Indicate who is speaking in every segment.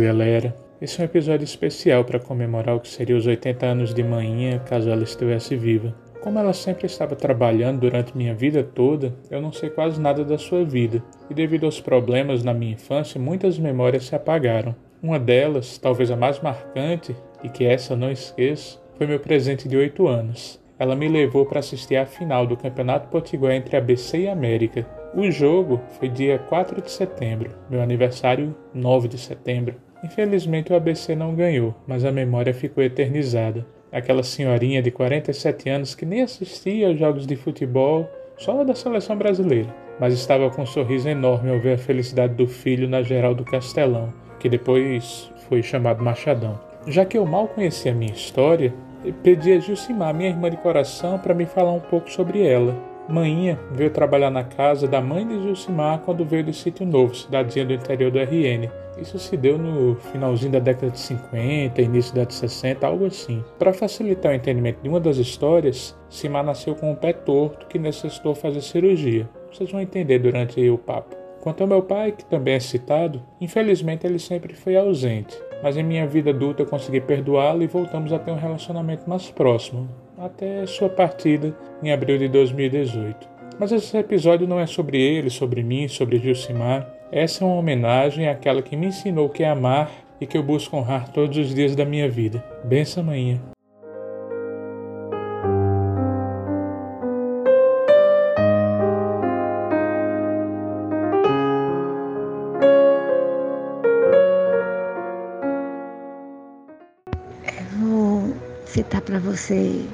Speaker 1: galera. Esse é um episódio especial para comemorar o que seria os 80 anos de manhã, caso ela estivesse viva. Como ela sempre estava trabalhando durante minha vida toda, eu não sei quase nada da sua vida, e devido aos problemas na minha infância, muitas memórias se apagaram. Uma delas, talvez a mais marcante, e que essa eu não esqueço, foi meu presente de 8 anos. Ela me levou para assistir à final do Campeonato Potiguar entre ABC e América. O jogo foi dia 4 de setembro, meu aniversário 9 de setembro. Infelizmente o ABC não ganhou, mas a memória ficou eternizada. Aquela senhorinha de 47 anos que nem assistia aos jogos de futebol, só da seleção brasileira, mas estava com um sorriso enorme ao ver a felicidade do filho na geral do Castelão, que depois foi chamado Machadão. Já que eu mal conhecia a minha história, pedi a Gilcimar, minha irmã de coração, para me falar um pouco sobre ela. Maninha veio trabalhar na casa da mãe de Gilcimar quando veio do Sítio Novo, cidadezinha do interior do RN. Isso se deu no finalzinho da década de 50, início da de 60, algo assim. Para facilitar o entendimento de uma das histórias, Simar nasceu com um pé torto que necessitou fazer cirurgia. Vocês vão entender durante o papo. Quanto ao meu pai, que também é citado, infelizmente ele sempre foi ausente, mas em minha vida adulta eu consegui perdoá-lo e voltamos a ter um relacionamento mais próximo, até sua partida em abril de 2018. Mas esse episódio não é sobre ele, sobre mim, sobre Gilcimar. Essa é uma homenagem àquela que me ensinou que é amar e que eu busco honrar todos os dias da minha vida. Benção, manhã.
Speaker 2: citar para você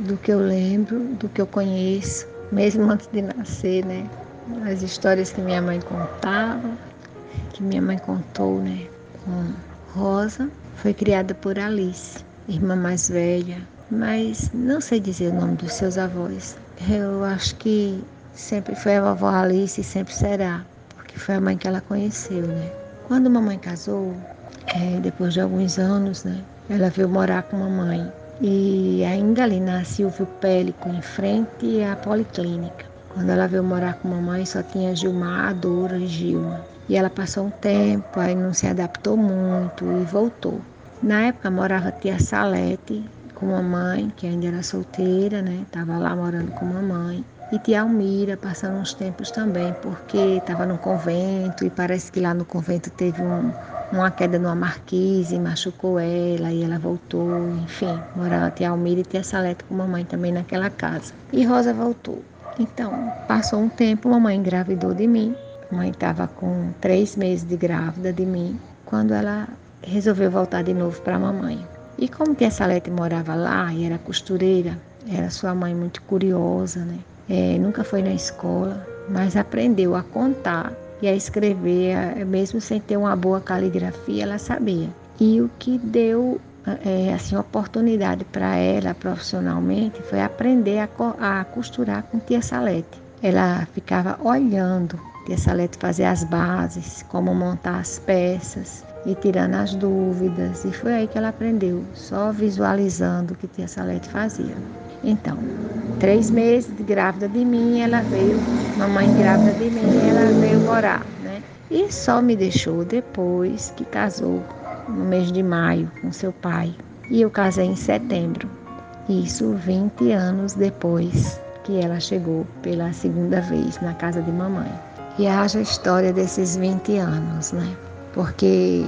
Speaker 2: do que eu lembro, do que eu conheço, mesmo antes de nascer, né? As histórias que minha mãe contava, que minha mãe contou, né? Com Rosa, foi criada por Alice, irmã mais velha, mas não sei dizer o nome dos seus avós. Eu acho que sempre foi a vovó Alice e sempre será, porque foi a mãe que ela conheceu, né? Quando mamãe casou, é, depois de alguns anos, né? Ela veio morar com a mãe e ainda ali na Silvio Pélico, em frente à Policlínica. Quando ela veio morar com a mamãe, só tinha Gilmar, Dora e Gilma. E ela passou um tempo, aí não se adaptou muito e voltou. Na época morava tia Salete com a mãe, que ainda era solteira, né? Estava lá morando com a mãe. E tia Almira passando uns tempos também, porque estava no convento e parece que lá no convento teve um, uma queda numa marquise, machucou ela e ela voltou, enfim, morava tia Almira e tia Salete com mamãe também naquela casa. E Rosa voltou. Então, passou um tempo, mamãe engravidou de mim. Mãe estava com três meses de grávida de mim, quando ela resolveu voltar de novo para a mamãe. E como tia Salete morava lá e era costureira, era sua mãe muito curiosa, né? É, nunca foi na escola, mas aprendeu a contar e a escrever, mesmo sem ter uma boa caligrafia, ela sabia. E o que deu é, assim oportunidade para ela profissionalmente foi aprender a, a costurar com tia Salete. Ela ficava olhando tia Salete fazer as bases, como montar as peças e tirando as dúvidas. E foi aí que ela aprendeu, só visualizando o que tia Salete fazia. Então, três meses de grávida de mim, ela veio, mamãe grávida de mim, ela veio morar, né? E só me deixou depois que casou, no mês de maio, com seu pai. E eu casei em setembro. Isso 20 anos depois que ela chegou pela segunda vez na casa de mamãe. E haja a história desses 20 anos, né? Porque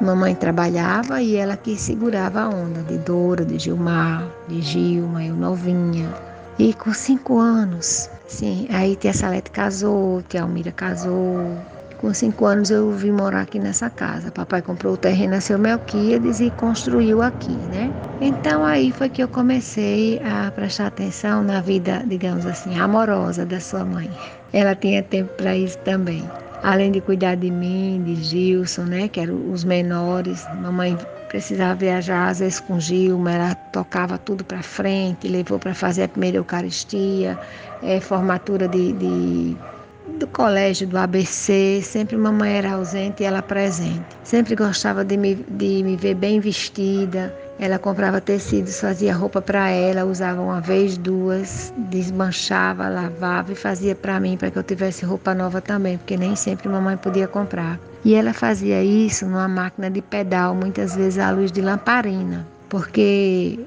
Speaker 2: Mamãe trabalhava e ela que segurava a onda de Dora, de Gilmar, de Gilma, eu novinha. E com cinco anos, sim, aí tia Salete casou, tia Almira casou. Com cinco anos eu vim morar aqui nessa casa. Papai comprou o terreno a seu Melquiades e construiu aqui, né? Então aí foi que eu comecei a prestar atenção na vida, digamos assim, amorosa da sua mãe. Ela tinha tempo para isso também além de cuidar de mim, de Gilson, né, que eram os menores. Mamãe precisava viajar às vezes com Gilma, ela tocava tudo para frente, levou para fazer a primeira Eucaristia, é, formatura de, de, do colégio, do ABC, sempre mamãe era ausente e ela presente. Sempre gostava de me, de me ver bem vestida, Ela comprava tecidos, fazia roupa para ela, usava uma vez, duas, desmanchava, lavava e fazia para mim, para que eu tivesse roupa nova também, porque nem sempre mamãe podia comprar. E ela fazia isso numa máquina de pedal, muitas vezes à luz de lamparina, porque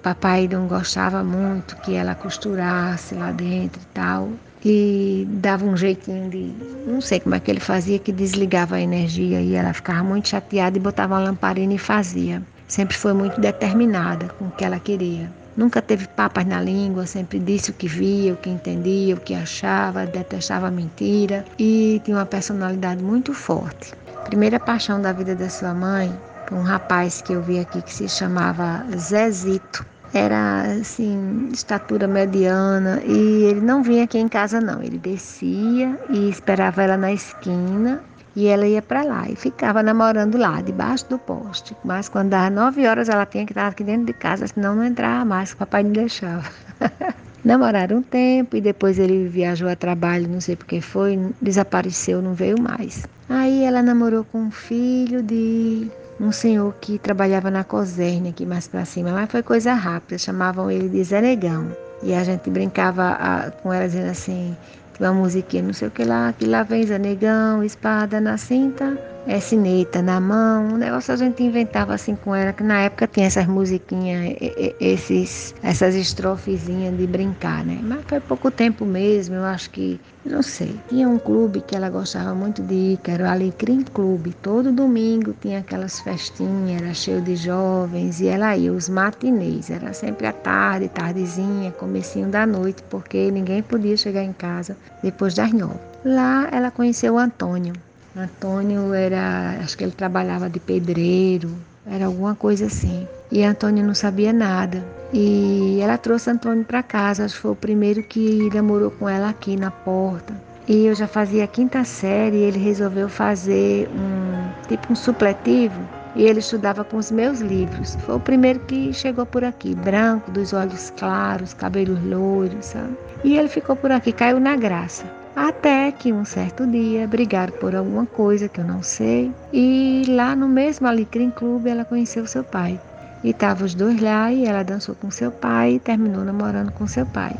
Speaker 2: papai não gostava muito que ela costurasse lá dentro e tal. E dava um jeitinho de. Não sei como é que ele fazia, que desligava a energia e ela ficava muito chateada e botava uma lamparina e fazia. Sempre foi muito determinada com o que ela queria. Nunca teve papas na língua, sempre disse o que via, o que entendia, o que achava, detestava mentira e tinha uma personalidade muito forte. Primeira paixão da vida da sua mãe, um rapaz que eu vi aqui que se chamava Zezito era assim, estatura mediana e ele não vinha aqui em casa não, ele descia e esperava ela na esquina e ela ia para lá e ficava namorando lá, debaixo do poste. Mas quando dava nove horas ela tinha que estar aqui dentro de casa, senão não entrava mais, o papai não deixava. Namoraram um tempo e depois ele viajou a trabalho, não sei porque foi, desapareceu, não veio mais. Aí ela namorou com um filho de um senhor que trabalhava na Coserne aqui mais para cima, mas foi coisa rápida, chamavam ele de Zé Negão. E a gente brincava a, com ela dizendo assim, uma musiquinha, não sei o que lá, que lá vem Zé Negão, espada na cinta, é sineta na mão, um negócio a gente inventava assim com ela, que na época tinha essas musiquinhas, esses, essas estrofezinhas de brincar, né? Mas foi pouco tempo mesmo, eu acho que, não sei. Tinha um clube que ela gostava muito de ir, que era o Alecrim Clube. Todo domingo tinha aquelas festinhas, era cheio de jovens, e ela ia, os matinês, era sempre à tarde, tardezinha, comecinho da noite, porque ninguém podia chegar em casa depois das nove. Lá ela conheceu o Antônio, Antônio era, acho que ele trabalhava de pedreiro, era alguma coisa assim. E Antônio não sabia nada. E ela trouxe Antônio para casa, acho que foi o primeiro que namorou com ela aqui na porta. E eu já fazia a quinta série e ele resolveu fazer um tipo um supletivo e ele estudava com os meus livros. Foi o primeiro que chegou por aqui, branco, dos olhos claros, cabelos loiros, sabe? E ele ficou por aqui, caiu na graça. Até que um certo dia brigaram por alguma coisa que eu não sei, e lá no mesmo Alecrim Clube ela conheceu seu pai. E estavam os dois lá e ela dançou com seu pai e terminou namorando com seu pai.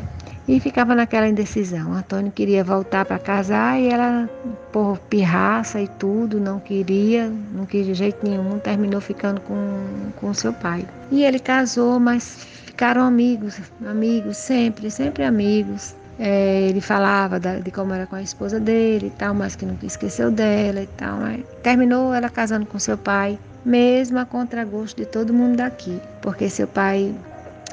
Speaker 2: E ficava naquela indecisão. Antônio queria voltar para casar e ela, por pirraça e tudo, não queria, não quis de jeito nenhum, terminou ficando com, com seu pai. E ele casou, mas ficaram amigos, amigos, sempre, sempre amigos. É, ele falava da, de como era com a esposa dele e tal, mas que nunca esqueceu dela e tal. Mas terminou ela casando com seu pai, mesmo a contragosto de todo mundo daqui, porque seu pai.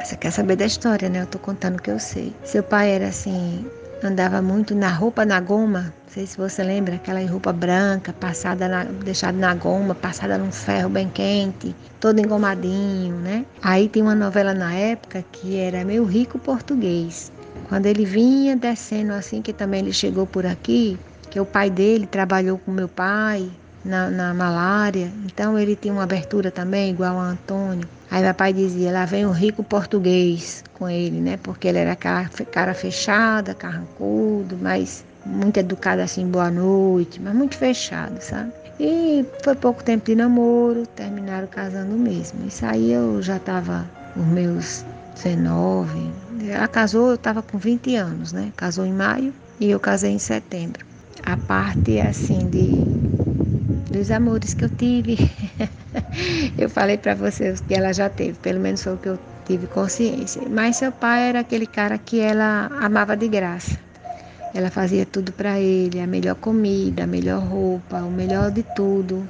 Speaker 2: Você quer saber da história, né? Eu tô contando o que eu sei. Seu pai era assim, andava muito na roupa na goma. Não sei se você lembra, aquela roupa branca, passada na, deixada na goma, passada num ferro bem quente, todo engomadinho, né? Aí tem uma novela na época que era Meu Rico Português. Quando ele vinha descendo assim, que também ele chegou por aqui, que o pai dele trabalhou com meu pai na, na malária, então ele tinha uma abertura também, igual a Antônio. Aí meu pai dizia, lá vem o rico português com ele, né? Porque ele era cara, cara fechada, carrancudo, mas muito educado assim, boa noite, mas muito fechado, sabe? E foi pouco tempo de namoro, terminaram casando mesmo. Isso aí eu já estava os meus 19, ela casou, eu estava com 20 anos, né? Casou em maio e eu casei em setembro. A parte, assim, de, dos amores que eu tive, eu falei para vocês que ela já teve, pelo menos foi o que eu tive consciência. Mas seu pai era aquele cara que ela amava de graça. Ela fazia tudo para ele, a melhor comida, a melhor roupa, o melhor de tudo.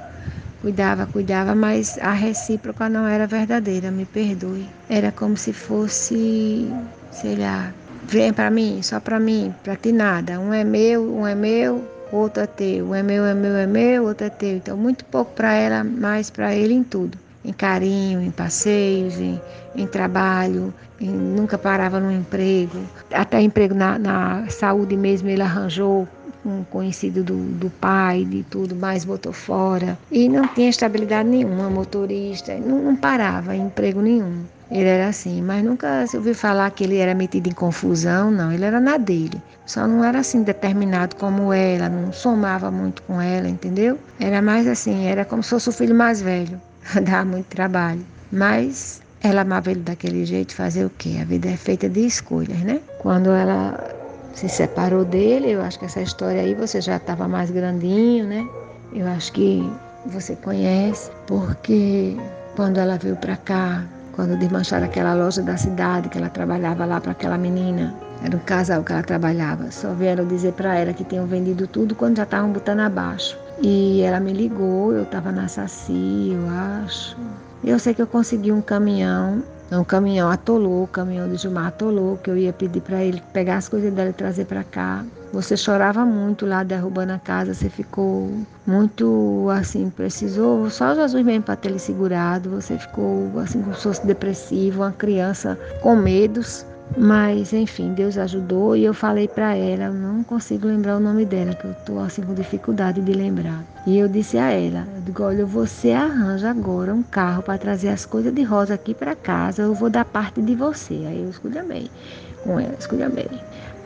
Speaker 2: Cuidava, cuidava, mas a recíproca não era verdadeira, me perdoe. Era como se fosse sei lá, vem para mim, só para mim, para ti nada. Um é meu, um é meu, outro é teu. Um é meu, é meu, é meu, outro é teu. Então, muito pouco para ela, mais para ele em tudo. Em carinho, em passeios, em, em trabalho, em, nunca parava no emprego. Até emprego na, na saúde mesmo ele arranjou um conhecido do, do pai, de tudo, mas botou fora. E não tinha estabilidade nenhuma, motorista, não, não parava em emprego nenhum. Ele era assim, mas nunca se ouviu falar que ele era metido em confusão, não. Ele era na dele. Só não era assim determinado como ela, não somava muito com ela, entendeu? Era mais assim, era como se fosse o filho mais velho. Dava muito trabalho. Mas ela amava ele daquele jeito, fazer o quê? A vida é feita de escolhas, né? Quando ela se separou dele, eu acho que essa história aí você já estava mais grandinho, né? Eu acho que você conhece, porque quando ela veio para cá, quando desmancharam aquela loja da cidade que ela trabalhava lá para aquela menina, era um casal que ela trabalhava, só vieram dizer para ela que tinham vendido tudo quando já estavam botando abaixo. E ela me ligou, eu estava na Saci, eu acho. Eu sei que eu consegui um caminhão um caminhão atolou, o caminhão de Gilmar atolou, que eu ia pedir para ele pegar as coisas dela e trazer para cá. Você chorava muito lá derrubando a casa, você ficou muito assim, precisou só Jesus mesmo para ter ele segurado. Você ficou assim como se fosse depressivo, uma criança com medos. Mas, enfim, Deus ajudou e eu falei para ela, não consigo lembrar o nome dela, que eu estou assim com dificuldade de lembrar. E eu disse a ela, eu digo, olha, você arranja agora um carro para trazer as coisas de rosa aqui para casa, eu vou dar parte de você. Aí eu escolhamei com ela, escolhamei.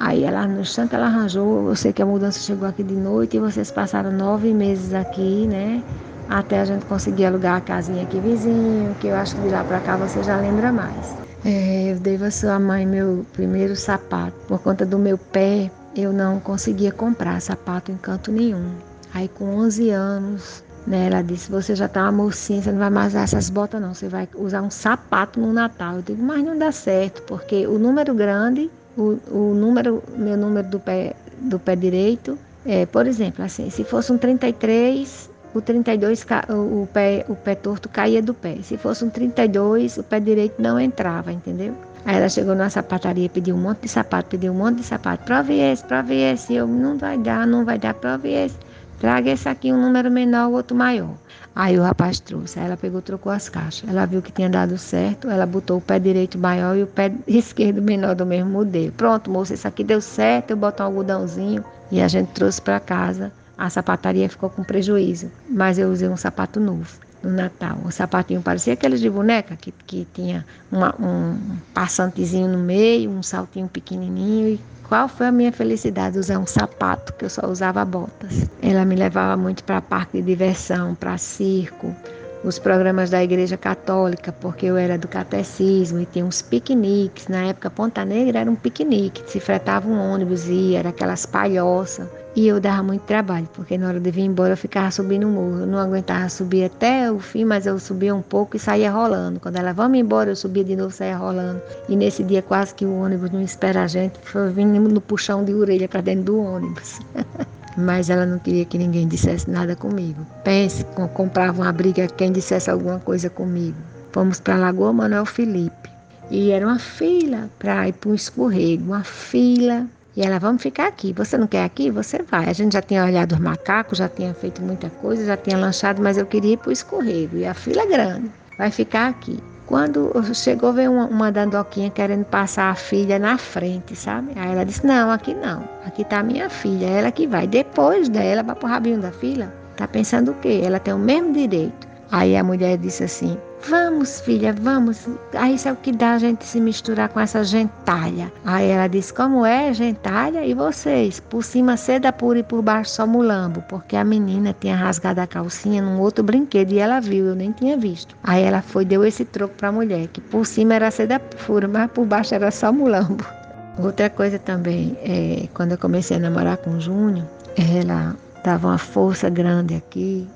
Speaker 2: Aí ela, no instante ela arranjou, eu sei que a mudança chegou aqui de noite e vocês passaram nove meses aqui, né? Até a gente conseguir alugar a casinha aqui vizinho, que eu acho que de lá para cá você já lembra mais. É, eu dei a sua mãe meu primeiro sapato. Por conta do meu pé, eu não conseguia comprar sapato em canto nenhum. Aí com 11 anos, né, ela disse, você já tá uma mocinha, você não vai mais usar essas botas não, você vai usar um sapato no Natal. Eu digo, mas não dá certo, porque o número grande, o, o número, meu número do pé, do pé direito, é, por exemplo, assim, se fosse um 33, o 32, o pé, o pé torto caía do pé. Se fosse um 32, o pé direito não entrava, entendeu? Aí ela chegou na sapataria, pediu um monte de sapato, pediu um monte de sapato. Prove esse, prove esse. Eu, não vai dar, não vai dar, prove esse. Traga esse aqui, um número menor, o outro maior. Aí o rapaz trouxe. Aí ela pegou, trocou as caixas. Ela viu que tinha dado certo. Ela botou o pé direito maior e o pé esquerdo menor do mesmo modelo. Pronto, moça, isso aqui deu certo. Eu boto um algodãozinho e a gente trouxe para casa a sapataria ficou com prejuízo, mas eu usei um sapato novo no Natal. O sapatinho parecia aqueles de boneca, que, que tinha uma, um passantezinho no meio, um saltinho pequenininho. E qual foi a minha felicidade usar um sapato, que eu só usava botas. Ela me levava muito para parque de diversão, para circo, os programas da Igreja Católica, porque eu era do catecismo e tinha uns piqueniques. Na época, Ponta Negra era um piquenique, se fretava um ônibus e era aquelas palhoças. E eu dava muito trabalho, porque na hora de vir embora eu ficava subindo o morro. Eu não aguentava subir até o fim, mas eu subia um pouco e saía rolando. Quando ela vamos embora, eu subia de novo e saía rolando. E nesse dia quase que o ônibus não espera a gente, foi vindo no puxão de orelha para dentro do ônibus. mas ela não queria que ninguém dissesse nada comigo. Pense, comprava uma briga quem dissesse alguma coisa comigo. Fomos para a Lagoa Manuel Felipe. E era uma fila para ir para um escorrego, uma fila e ela, vamos ficar aqui. Você não quer aqui? Você vai. A gente já tinha olhado os macacos, já tinha feito muita coisa, já tinha lanchado, mas eu queria ir para o escorrego. E a fila é grande. Vai ficar aqui. Quando chegou, veio uma, uma dandoquinha querendo passar a filha na frente, sabe? Aí ela disse: Não, aqui não. Aqui está a minha filha. Ela que vai. Depois dela, vai para o rabinho da fila. Tá pensando o quê? Ela tem o mesmo direito. Aí a mulher disse assim: Vamos, filha, vamos. Aí isso é o que dá a gente se misturar com essa gentalha. Aí ela disse: Como é gentalha? E vocês? Por cima seda pura e por baixo só mulambo. Porque a menina tinha rasgado a calcinha num outro brinquedo e ela viu, eu nem tinha visto. Aí ela foi deu esse troco para a mulher: que por cima era seda pura, mas por baixo era só mulambo. Outra coisa também, é, quando eu comecei a namorar com o Júnior, ela dava uma força grande aqui.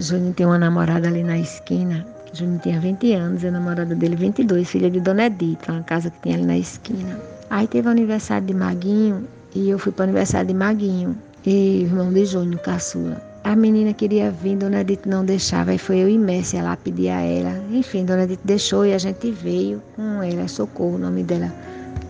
Speaker 2: Júnior tem uma namorada ali na esquina Júnior tinha 20 anos, a namorada dele 22, filha de Dona Edith, uma casa que tinha ali na esquina. Aí teve o aniversário de Maguinho e eu fui para o aniversário de Maguinho, e irmão de Júnior, caçula. A menina queria vir, Dona Edith não deixava, aí foi eu e Messi lá pedir a ela. Enfim, Dona Edith deixou e a gente veio com ela, Socorro, o nome dela,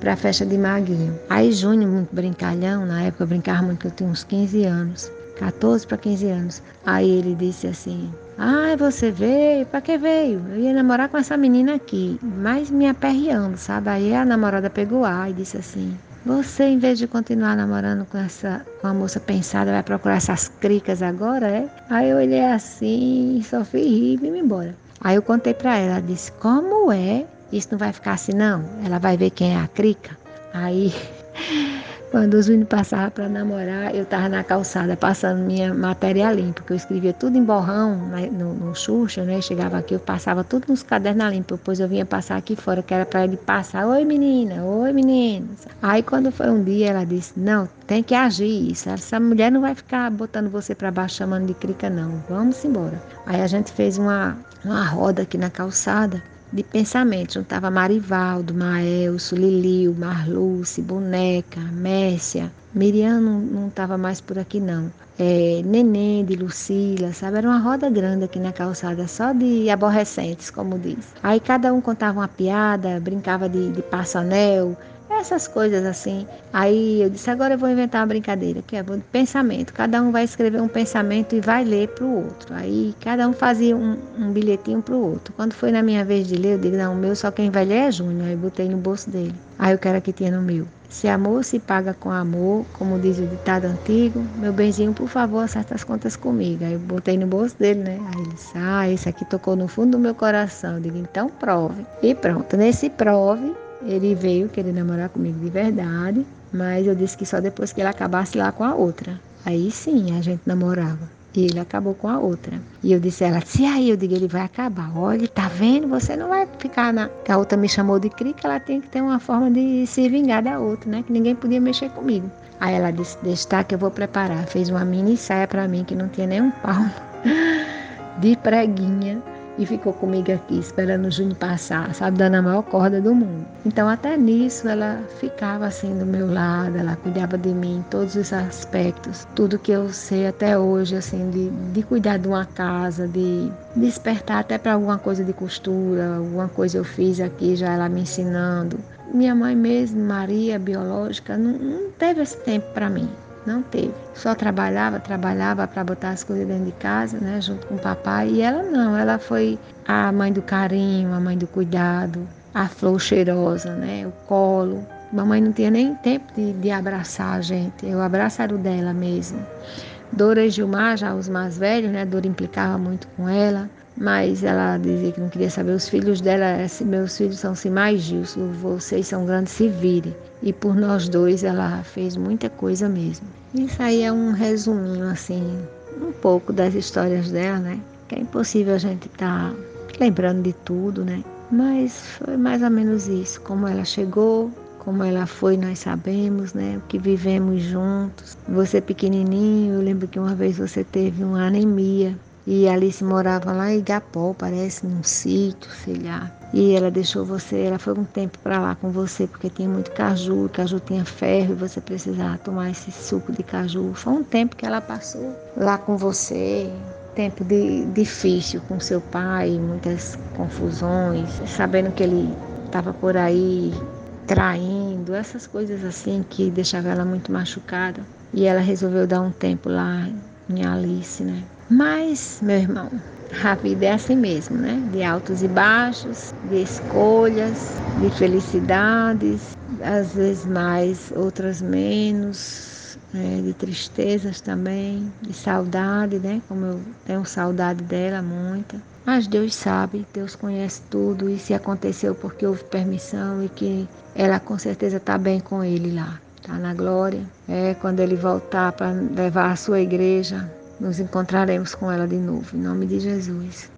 Speaker 2: para a festa de Maguinho. Aí Júnior, muito brincalhão, na época eu brincava muito, eu tinha uns 15 anos, 14 para 15 anos. Aí ele disse assim: Ai, você veio? Pra que veio? Eu ia namorar com essa menina aqui, mas me aperreando, sabe? Aí a namorada pegou ar e disse assim: Você, em vez de continuar namorando com essa com a moça pensada, vai procurar essas cricas agora, é? Aí eu olhei assim, só fui rir e vim embora. Aí eu contei pra ela, ela disse: Como é? Isso não vai ficar assim, não? Ela vai ver quem é a crica? Aí Quando os meninos passavam para namorar, eu estava na calçada passando minha matéria limpa, porque eu escrevia tudo em borrão no, no Xuxa, né? Chegava aqui, eu passava tudo nos cadernos limpa, depois eu vinha passar aqui fora, que era para ele passar, oi menina, oi menina. Aí quando foi um dia, ela disse, não, tem que agir isso. Essa mulher não vai ficar botando você para baixo chamando de crica, não. Vamos embora. Aí a gente fez uma, uma roda aqui na calçada de pensamento. Juntava Marivaldo, Maelso, Lilio, Marluce, Boneca, Mércia. Miriam não estava mais por aqui, não. É, Neném de Lucila, sabe? Era uma roda grande aqui na calçada, só de aborrecentes, como diz. Aí cada um contava uma piada, brincava de, de passanel, essas coisas assim. Aí eu disse, agora eu vou inventar uma brincadeira, que é de pensamento. Cada um vai escrever um pensamento e vai ler para o outro. Aí cada um fazia um, um bilhetinho para o outro. Quando foi na minha vez de ler, eu digo, não, o meu só quem vai ler é Júnior. Aí botei no bolso dele. Aí o cara que tinha no meu. Se amor se paga com amor, como diz o ditado antigo, meu benzinho, por favor, acerta as contas comigo. Aí eu botei no bolso dele, né? Aí ele disse, ah, esse aqui tocou no fundo do meu coração. Eu digo, então prove. E pronto, nesse prove, ele veio querer namorar comigo de verdade, mas eu disse que só depois que ele acabasse lá com a outra. Aí sim a gente namorava. E ele acabou com a outra. E eu disse a ela, se aí eu digo, ele vai acabar. Olha, tá vendo? Você não vai ficar na. A outra me chamou de crica, ela tem que ter uma forma de se vingar da outra, né? Que ninguém podia mexer comigo. Aí ela disse, deixa tá, eu vou preparar. Fez uma mini saia para mim que não tinha nem um palmo de preguinha e ficou comigo aqui esperando o Júnior passar, sabe, dando a maior corda do mundo. Então até nisso ela ficava assim do meu lado, ela cuidava de mim em todos os aspectos, tudo que eu sei até hoje, assim, de, de cuidar de uma casa, de despertar até para alguma coisa de costura, alguma coisa eu fiz aqui já ela me ensinando. Minha mãe mesmo, Maria, biológica, não, não teve esse tempo para mim. Não teve. Só trabalhava, trabalhava para botar as coisas dentro de casa, né, junto com o papai. E ela não, ela foi a mãe do carinho, a mãe do cuidado, a flor cheirosa, né, o colo. Mamãe não tinha nem tempo de, de abraçar a gente. Eu abraçava o dela mesmo. Dora e Gilmar, já os mais velhos, né? Dora implicava muito com ela, mas ela dizia que não queria saber. Os filhos dela, meus filhos são mais Gilson, vocês são grandes, se virem. E por nós dois ela fez muita coisa mesmo. Isso aí é um resuminho, assim, um pouco das histórias dela, né? Que é impossível a gente estar tá lembrando de tudo, né? Mas foi mais ou menos isso. Como ela chegou, como ela foi, nós sabemos, né? O que vivemos juntos. Você pequenininho, eu lembro que uma vez você teve uma anemia e Alice morava lá em Igapó, parece, num sítio, sei lá. E ela deixou você, ela foi um tempo para lá com você, porque tinha muito caju, caju tinha ferro e você precisava tomar esse suco de caju. Foi um tempo que ela passou lá com você, tempo de, difícil com seu pai, muitas confusões, sabendo que ele estava por aí traindo, essas coisas assim que deixavam ela muito machucada. E ela resolveu dar um tempo lá em Alice, né? Mas, meu irmão, a vida é assim mesmo, né? De altos e baixos, de escolhas, de felicidades, às vezes mais, outras menos, né? de tristezas também, de saudade, né? Como eu tenho saudade dela muita. Mas Deus sabe, Deus conhece tudo e se aconteceu porque houve permissão e que ela com certeza está bem com ele lá, está na glória. É quando ele voltar para levar a sua igreja nos encontraremos com ela de novo. Em nome de Jesus.